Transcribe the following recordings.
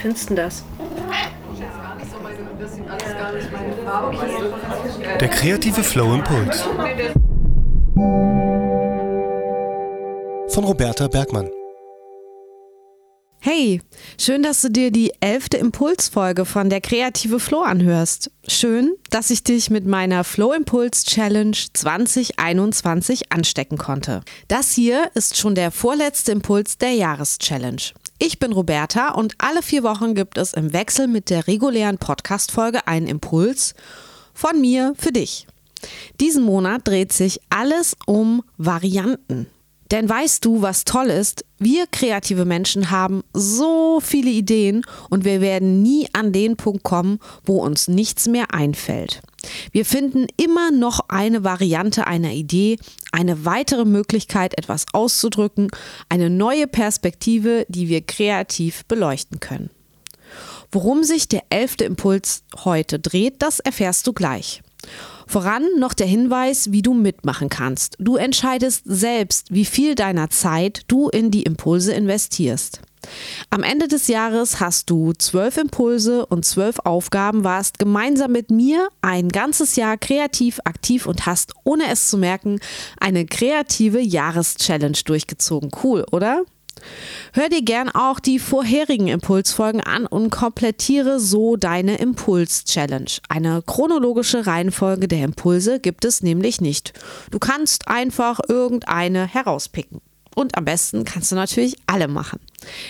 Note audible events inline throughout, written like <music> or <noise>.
findest du das? Der kreative Flow Impuls. Von Roberta Bergmann. Hey, schön, dass du dir die elfte Impulsfolge von der Kreative Flow anhörst. Schön, dass ich dich mit meiner Flow Impuls Challenge 2021 anstecken konnte. Das hier ist schon der vorletzte Impuls der Jahreschallenge. Ich bin Roberta und alle vier Wochen gibt es im Wechsel mit der regulären Podcast-Folge einen Impuls von mir für dich. Diesen Monat dreht sich alles um Varianten. Denn weißt du, was toll ist? Wir kreative Menschen haben so viele Ideen und wir werden nie an den Punkt kommen, wo uns nichts mehr einfällt. Wir finden immer noch eine Variante einer Idee, eine weitere Möglichkeit, etwas auszudrücken, eine neue Perspektive, die wir kreativ beleuchten können. Worum sich der elfte Impuls heute dreht, das erfährst du gleich. Voran noch der Hinweis, wie du mitmachen kannst. Du entscheidest selbst, wie viel deiner Zeit du in die Impulse investierst. Am Ende des Jahres hast du zwölf Impulse und zwölf Aufgaben, warst gemeinsam mit mir ein ganzes Jahr kreativ aktiv und hast, ohne es zu merken, eine kreative Jahreschallenge durchgezogen. Cool, oder? Hör dir gern auch die vorherigen Impulsfolgen an und komplettiere so deine Impuls-Challenge. Eine chronologische Reihenfolge der Impulse gibt es nämlich nicht. Du kannst einfach irgendeine herauspicken. Und am besten kannst du natürlich alle machen.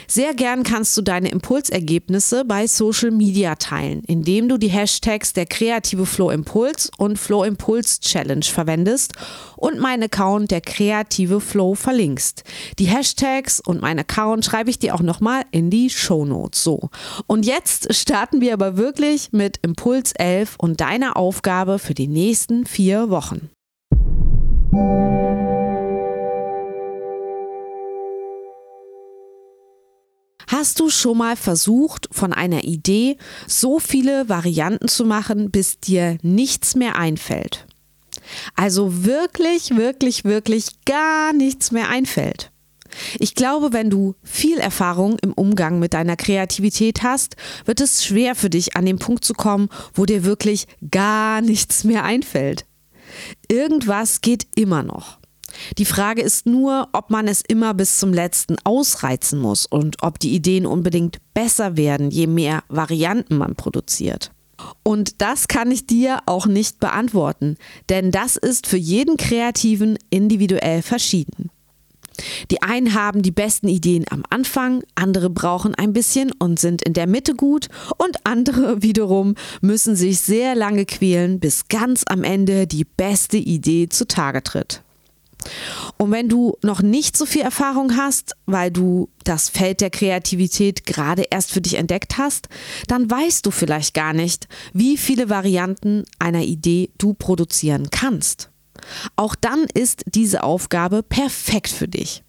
Sehr gern kannst du deine Impulsergebnisse bei Social Media teilen, indem du die Hashtags der kreative Flow Impuls und Flow Impuls Challenge verwendest und meinen Account der kreative Flow verlinkst. Die Hashtags und mein Account schreibe ich dir auch nochmal in die Show Notes. So. Und jetzt starten wir aber wirklich mit Impuls 11 und deiner Aufgabe für die nächsten vier Wochen. Hast du schon mal versucht, von einer Idee so viele Varianten zu machen, bis dir nichts mehr einfällt? Also wirklich, wirklich, wirklich gar nichts mehr einfällt. Ich glaube, wenn du viel Erfahrung im Umgang mit deiner Kreativität hast, wird es schwer für dich an den Punkt zu kommen, wo dir wirklich gar nichts mehr einfällt. Irgendwas geht immer noch. Die Frage ist nur, ob man es immer bis zum letzten ausreizen muss und ob die Ideen unbedingt besser werden, je mehr Varianten man produziert. Und das kann ich dir auch nicht beantworten, denn das ist für jeden Kreativen individuell verschieden. Die einen haben die besten Ideen am Anfang, andere brauchen ein bisschen und sind in der Mitte gut und andere <laughs> wiederum müssen sich sehr lange quälen, bis ganz am Ende die beste Idee zutage tritt. Und wenn du noch nicht so viel Erfahrung hast, weil du das Feld der Kreativität gerade erst für dich entdeckt hast, dann weißt du vielleicht gar nicht, wie viele Varianten einer Idee du produzieren kannst. Auch dann ist diese Aufgabe perfekt für dich.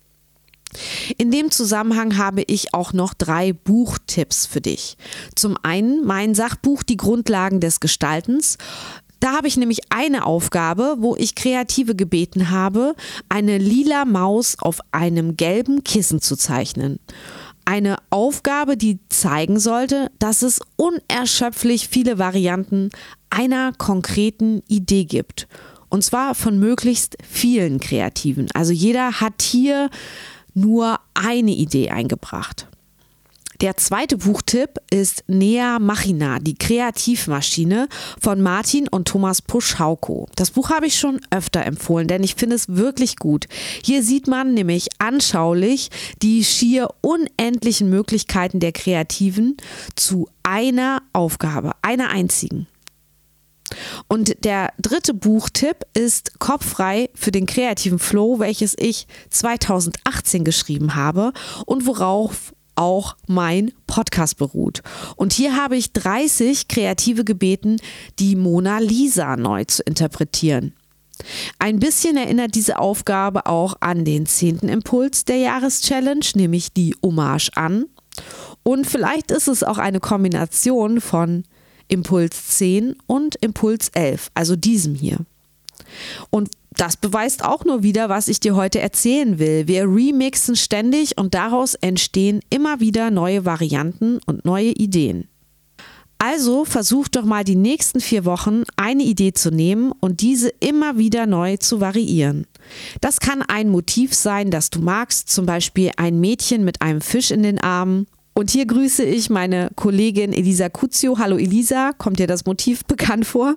In dem Zusammenhang habe ich auch noch drei Buchtipps für dich. Zum einen mein Sachbuch Die Grundlagen des Gestaltens. Da habe ich nämlich eine Aufgabe, wo ich Kreative gebeten habe, eine lila Maus auf einem gelben Kissen zu zeichnen. Eine Aufgabe, die zeigen sollte, dass es unerschöpflich viele Varianten einer konkreten Idee gibt. Und zwar von möglichst vielen Kreativen. Also jeder hat hier nur eine Idee eingebracht. Der zweite Buchtipp ist Nea Machina, die Kreativmaschine von Martin und Thomas Puschauko. Das Buch habe ich schon öfter empfohlen, denn ich finde es wirklich gut. Hier sieht man nämlich anschaulich die schier unendlichen Möglichkeiten der Kreativen zu einer Aufgabe, einer einzigen. Und der dritte Buchtipp ist Kopffrei für den kreativen Flow, welches ich 2018 geschrieben habe und worauf auch mein Podcast beruht. Und hier habe ich 30 Kreative gebeten, die Mona Lisa neu zu interpretieren. Ein bisschen erinnert diese Aufgabe auch an den zehnten Impuls der Jahreschallenge, nämlich die Hommage an. Und vielleicht ist es auch eine Kombination von Impuls 10 und Impuls 11, also diesem hier. Und das beweist auch nur wieder, was ich dir heute erzählen will. Wir remixen ständig und daraus entstehen immer wieder neue Varianten und neue Ideen. Also versuch doch mal die nächsten vier Wochen eine Idee zu nehmen und diese immer wieder neu zu variieren. Das kann ein Motiv sein, das du magst, zum Beispiel ein Mädchen mit einem Fisch in den Armen. Und hier grüße ich meine Kollegin Elisa Kuzio. Hallo Elisa, kommt dir das Motiv <laughs> bekannt vor?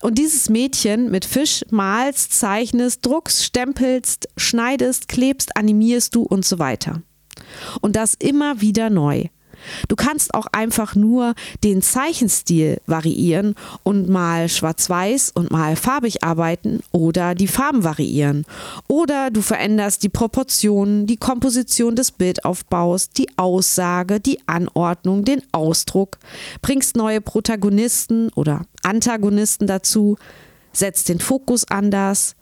Und dieses Mädchen mit Fisch malst, zeichnest, druckst, stempelst, schneidest, klebst, animierst du und so weiter. Und das immer wieder neu. Du kannst auch einfach nur den Zeichenstil variieren und mal schwarz-weiß und mal farbig arbeiten oder die Farben variieren. Oder du veränderst die Proportionen, die Komposition des Bildaufbaus, die Aussage, die Anordnung, den Ausdruck, bringst neue Protagonisten oder Antagonisten dazu, setzt den Fokus anders,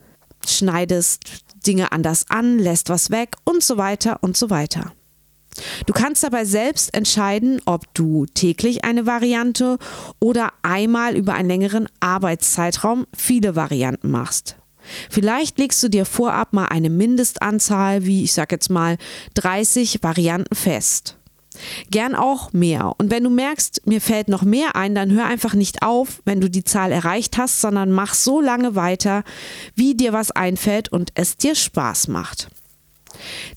schneidest Dinge anders an, lässt was weg und so weiter und so weiter. Du kannst dabei selbst entscheiden, ob du täglich eine Variante oder einmal über einen längeren Arbeitszeitraum viele Varianten machst. Vielleicht legst du dir vorab mal eine Mindestanzahl, wie ich sag jetzt mal 30 Varianten fest. Gern auch mehr. Und wenn du merkst, mir fällt noch mehr ein, dann hör einfach nicht auf, wenn du die Zahl erreicht hast, sondern mach so lange weiter, wie dir was einfällt und es dir Spaß macht.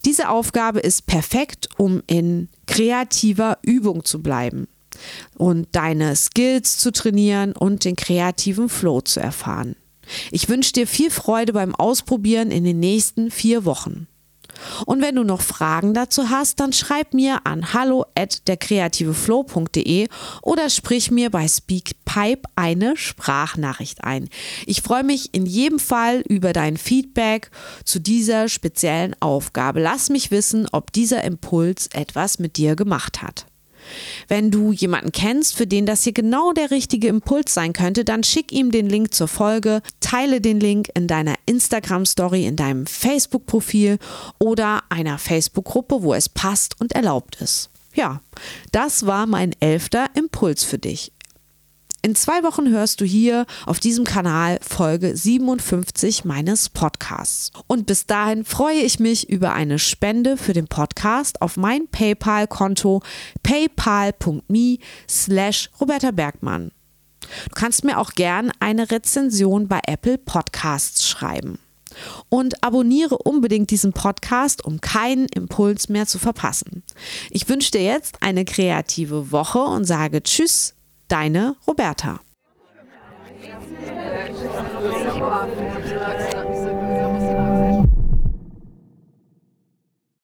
Diese Aufgabe ist perfekt, um in kreativer Übung zu bleiben und deine Skills zu trainieren und den kreativen Flow zu erfahren. Ich wünsche dir viel Freude beim Ausprobieren in den nächsten vier Wochen. Und wenn du noch Fragen dazu hast, dann schreib mir an hallo at derkreativeflow.de oder sprich mir bei Speakpipe eine Sprachnachricht ein. Ich freue mich in jedem Fall über dein Feedback zu dieser speziellen Aufgabe. Lass mich wissen, ob dieser Impuls etwas mit dir gemacht hat. Wenn du jemanden kennst, für den das hier genau der richtige Impuls sein könnte, dann schick ihm den Link zur Folge, teile den Link in deiner Instagram-Story, in deinem Facebook-Profil oder einer Facebook-Gruppe, wo es passt und erlaubt ist. Ja, das war mein elfter Impuls für dich. In zwei Wochen hörst du hier auf diesem Kanal Folge 57 meines Podcasts. Und bis dahin freue ich mich über eine Spende für den Podcast auf mein PayPal-Konto paypal.me slash Roberta Bergmann. Du kannst mir auch gern eine Rezension bei Apple Podcasts schreiben. Und abonniere unbedingt diesen Podcast, um keinen Impuls mehr zu verpassen. Ich wünsche dir jetzt eine kreative Woche und sage Tschüss Deine Roberta.